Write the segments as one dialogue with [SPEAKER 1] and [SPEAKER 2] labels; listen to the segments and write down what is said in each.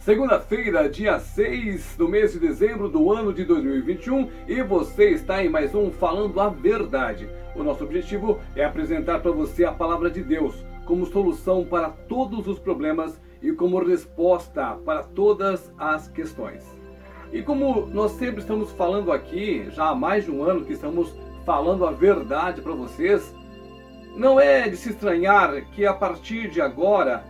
[SPEAKER 1] Segunda-feira, dia 6 do mês de dezembro do ano de 2021 e você está em mais um Falando a Verdade. O nosso objetivo é apresentar para você a palavra de Deus como solução para todos os problemas e como resposta para todas as questões. E como nós sempre estamos falando aqui, já há mais de um ano que estamos falando a verdade para vocês, não é de se estranhar que a partir de agora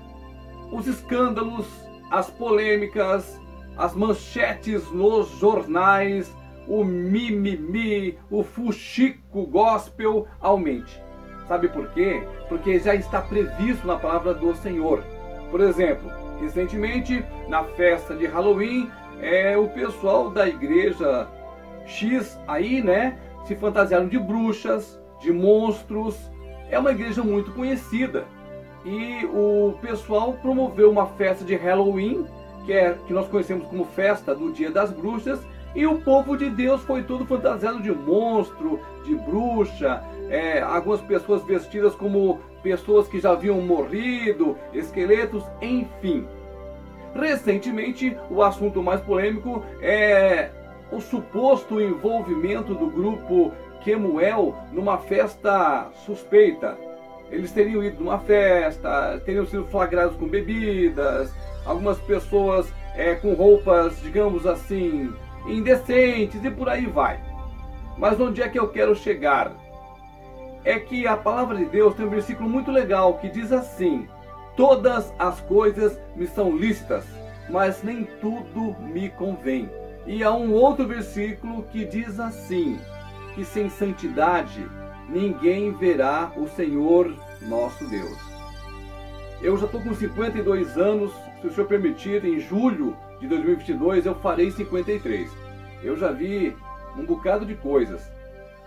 [SPEAKER 1] os escândalos as polêmicas, as manchetes nos jornais, o mimimi, o fuxico gospel aumente. Sabe por quê? Porque já está previsto na palavra do Senhor. Por exemplo, recentemente, na festa de Halloween, é, o pessoal da igreja X aí, né, se fantasiaram de bruxas, de monstros. É uma igreja muito conhecida e o pessoal promoveu uma festa de Halloween, que é que nós conhecemos como festa do Dia das Bruxas, e o povo de Deus foi todo fantasiado de monstro, de bruxa, é, algumas pessoas vestidas como pessoas que já haviam morrido, esqueletos, enfim. Recentemente, o assunto mais polêmico é o suposto envolvimento do grupo Kemuel numa festa suspeita eles teriam ido numa festa, teriam sido flagrados com bebidas, algumas pessoas é, com roupas, digamos assim, indecentes e por aí vai. Mas onde é que eu quero chegar? É que a palavra de Deus tem um versículo muito legal que diz assim: Todas as coisas me são lícitas, mas nem tudo me convém. E há um outro versículo que diz assim: que sem santidade ninguém verá o Senhor nosso Deus. Eu já estou com 52 anos, se o Senhor permitir, em julho de 2022 eu farei 53. Eu já vi um bocado de coisas.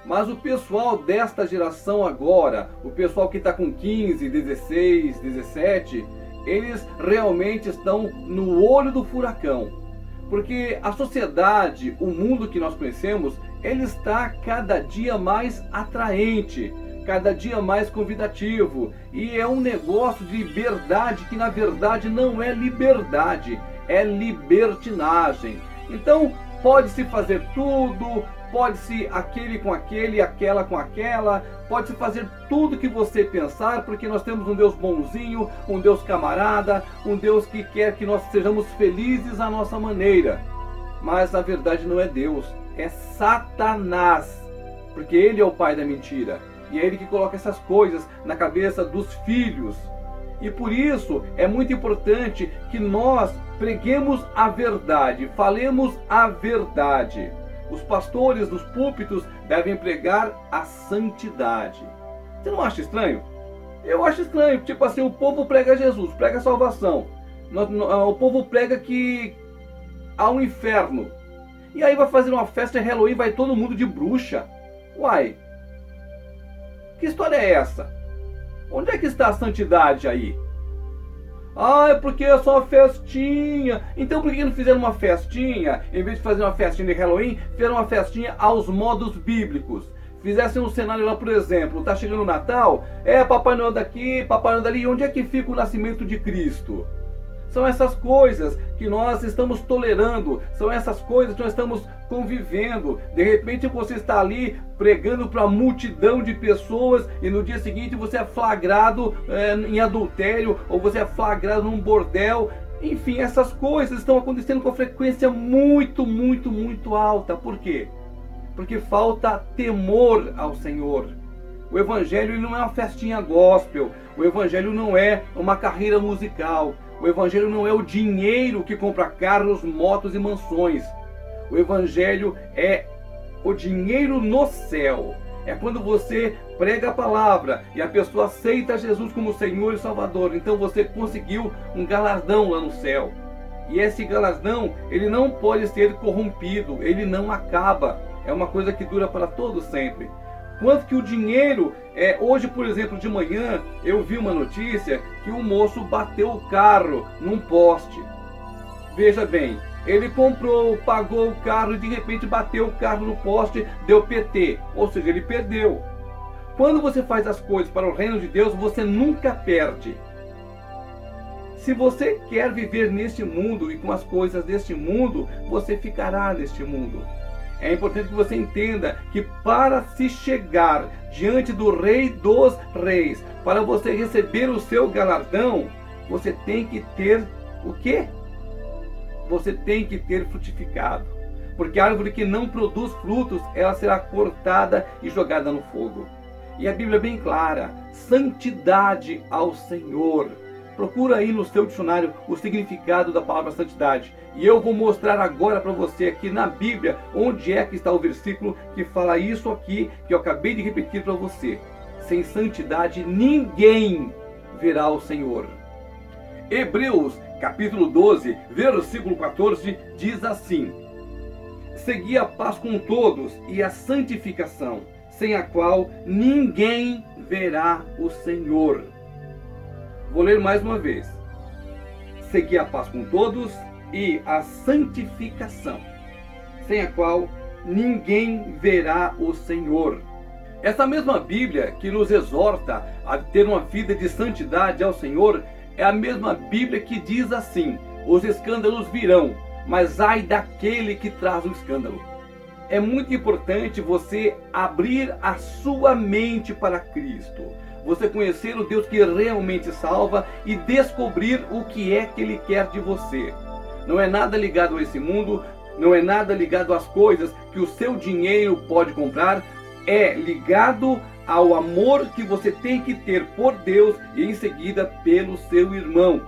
[SPEAKER 1] Mas o pessoal desta geração agora, o pessoal que está com 15, 16, 17, eles realmente estão no olho do furacão. Porque a sociedade, o mundo que nós conhecemos, ele está cada dia mais atraente, cada dia mais convidativo. E é um negócio de liberdade que na verdade não é liberdade, é libertinagem. Então, pode-se fazer tudo, pode-se aquele com aquele, aquela com aquela, pode-se fazer tudo que você pensar, porque nós temos um Deus bonzinho, um Deus camarada, um Deus que quer que nós sejamos felizes à nossa maneira. Mas na verdade não é Deus, é Satanás, porque ele é o pai da mentira. E é ele que coloca essas coisas na cabeça dos filhos. E por isso é muito importante que nós preguemos a verdade, falemos a verdade. Os pastores dos púlpitos devem pregar a santidade. Você não acha estranho? Eu acho estranho. Tipo assim, o povo prega Jesus, prega salvação. O povo prega que há um inferno. E aí vai fazer uma festa de Halloween, vai todo mundo de bruxa. Uai, que história é essa? Onde é que está a santidade aí? Ah, é porque é só festinha. Então por que não fizeram uma festinha? Em vez de fazer uma festinha de Halloween, fizeram uma festinha aos modos bíblicos. Fizessem um cenário lá, por exemplo, tá chegando o Natal, é Papai Noel daqui, Papai Noel dali, onde é que fica o nascimento de Cristo? São essas coisas que nós estamos tolerando, são essas coisas que nós estamos convivendo. De repente você está ali pregando para multidão de pessoas e no dia seguinte você é flagrado é, em adultério ou você é flagrado num bordel. Enfim, essas coisas estão acontecendo com frequência muito, muito, muito alta. Por quê? Porque falta temor ao Senhor. O Evangelho não é uma festinha gospel. O Evangelho não é uma carreira musical. O Evangelho não é o dinheiro que compra carros, motos e mansões. O Evangelho é o dinheiro no céu. É quando você prega a palavra e a pessoa aceita Jesus como Senhor e Salvador. Então você conseguiu um galardão lá no céu. E esse galardão, ele não pode ser corrompido, ele não acaba. É uma coisa que dura para todo sempre. Quanto que o dinheiro é hoje, por exemplo, de manhã eu vi uma notícia que o moço bateu o carro num poste. Veja bem, ele comprou, pagou o carro e de repente bateu o carro no poste, deu PT, ou seja, ele perdeu. Quando você faz as coisas para o reino de Deus, você nunca perde. Se você quer viver neste mundo e com as coisas deste mundo, você ficará neste mundo. É importante que você entenda que para se chegar diante do Rei dos Reis, para você receber o seu galardão, você tem que ter o quê? Você tem que ter frutificado. Porque a árvore que não produz frutos, ela será cortada e jogada no fogo. E a Bíblia é bem clara: santidade ao Senhor. Procura aí no seu dicionário o significado da palavra santidade. E eu vou mostrar agora para você aqui na Bíblia onde é que está o versículo que fala isso aqui que eu acabei de repetir para você. Sem santidade ninguém verá o Senhor. Hebreus, capítulo 12, versículo 14 diz assim: Segui a paz com todos e a santificação, sem a qual ninguém verá o Senhor. Vou ler mais uma vez. Segui a paz com todos e a santificação, sem a qual ninguém verá o Senhor. Essa mesma Bíblia que nos exorta a ter uma vida de santidade ao Senhor é a mesma Bíblia que diz assim: os escândalos virão, mas ai daquele que traz o escândalo. É muito importante você abrir a sua mente para Cristo você conhecer o Deus que realmente salva e descobrir o que é que Ele quer de você. Não é nada ligado a esse mundo, não é nada ligado às coisas que o seu dinheiro pode comprar, é ligado ao amor que você tem que ter por Deus e em seguida pelo seu irmão.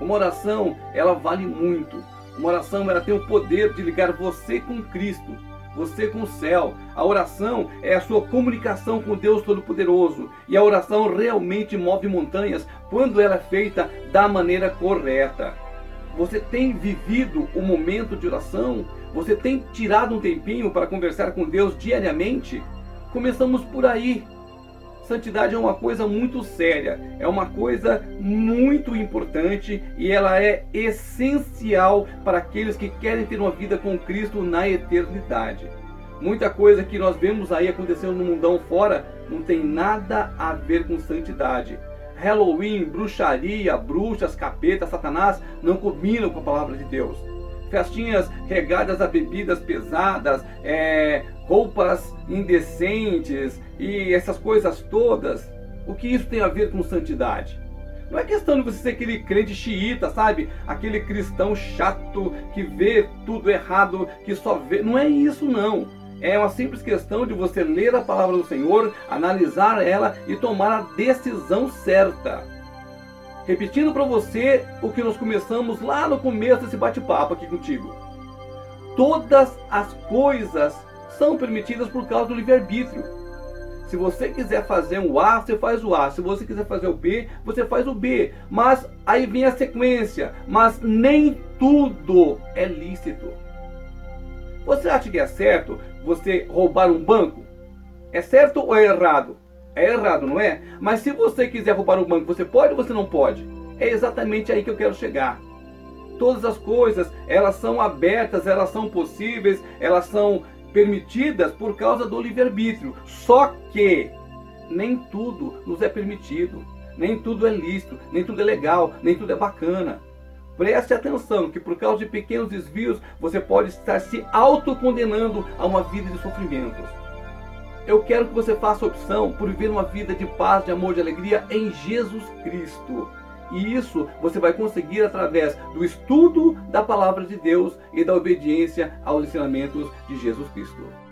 [SPEAKER 1] Uma oração, ela vale muito. Uma oração, ela tem o poder de ligar você com Cristo você com o céu. A oração é a sua comunicação com Deus Todo-Poderoso. E a oração realmente move montanhas quando ela é feita da maneira correta. Você tem vivido o momento de oração? Você tem tirado um tempinho para conversar com Deus diariamente? Começamos por aí. Santidade é uma coisa muito séria, é uma coisa muito importante e ela é essencial para aqueles que querem ter uma vida com Cristo na eternidade. Muita coisa que nós vemos aí acontecendo no mundão fora não tem nada a ver com santidade. Halloween, bruxaria, bruxas, capeta, satanás não combinam com a palavra de Deus festinhas regadas a bebidas pesadas, é, roupas indecentes e essas coisas todas. O que isso tem a ver com santidade? Não é questão de você ser aquele crente xiita, sabe? Aquele cristão chato que vê tudo errado, que só vê. Não é isso, não. É uma simples questão de você ler a palavra do Senhor, analisar ela e tomar a decisão certa repetindo para você o que nós começamos lá no começo desse bate-papo aqui contigo. Todas as coisas são permitidas por causa do livre-arbítrio. Se você quiser fazer um A, você faz o A. Se você quiser fazer o B, você faz o B. Mas aí vem a sequência. Mas nem tudo é lícito. Você acha que é certo você roubar um banco? É certo ou é errado? É errado, não é? Mas se você quiser roubar o banco, você pode ou você não pode? É exatamente aí que eu quero chegar. Todas as coisas, elas são abertas, elas são possíveis, elas são permitidas por causa do livre-arbítrio. Só que nem tudo nos é permitido, nem tudo é lícito, nem tudo é legal, nem tudo é bacana. Preste atenção que por causa de pequenos desvios você pode estar se autocondenando a uma vida de sofrimentos. Eu quero que você faça opção por viver uma vida de paz, de amor, de alegria em Jesus Cristo. E isso você vai conseguir através do estudo da palavra de Deus e da obediência aos ensinamentos de Jesus Cristo.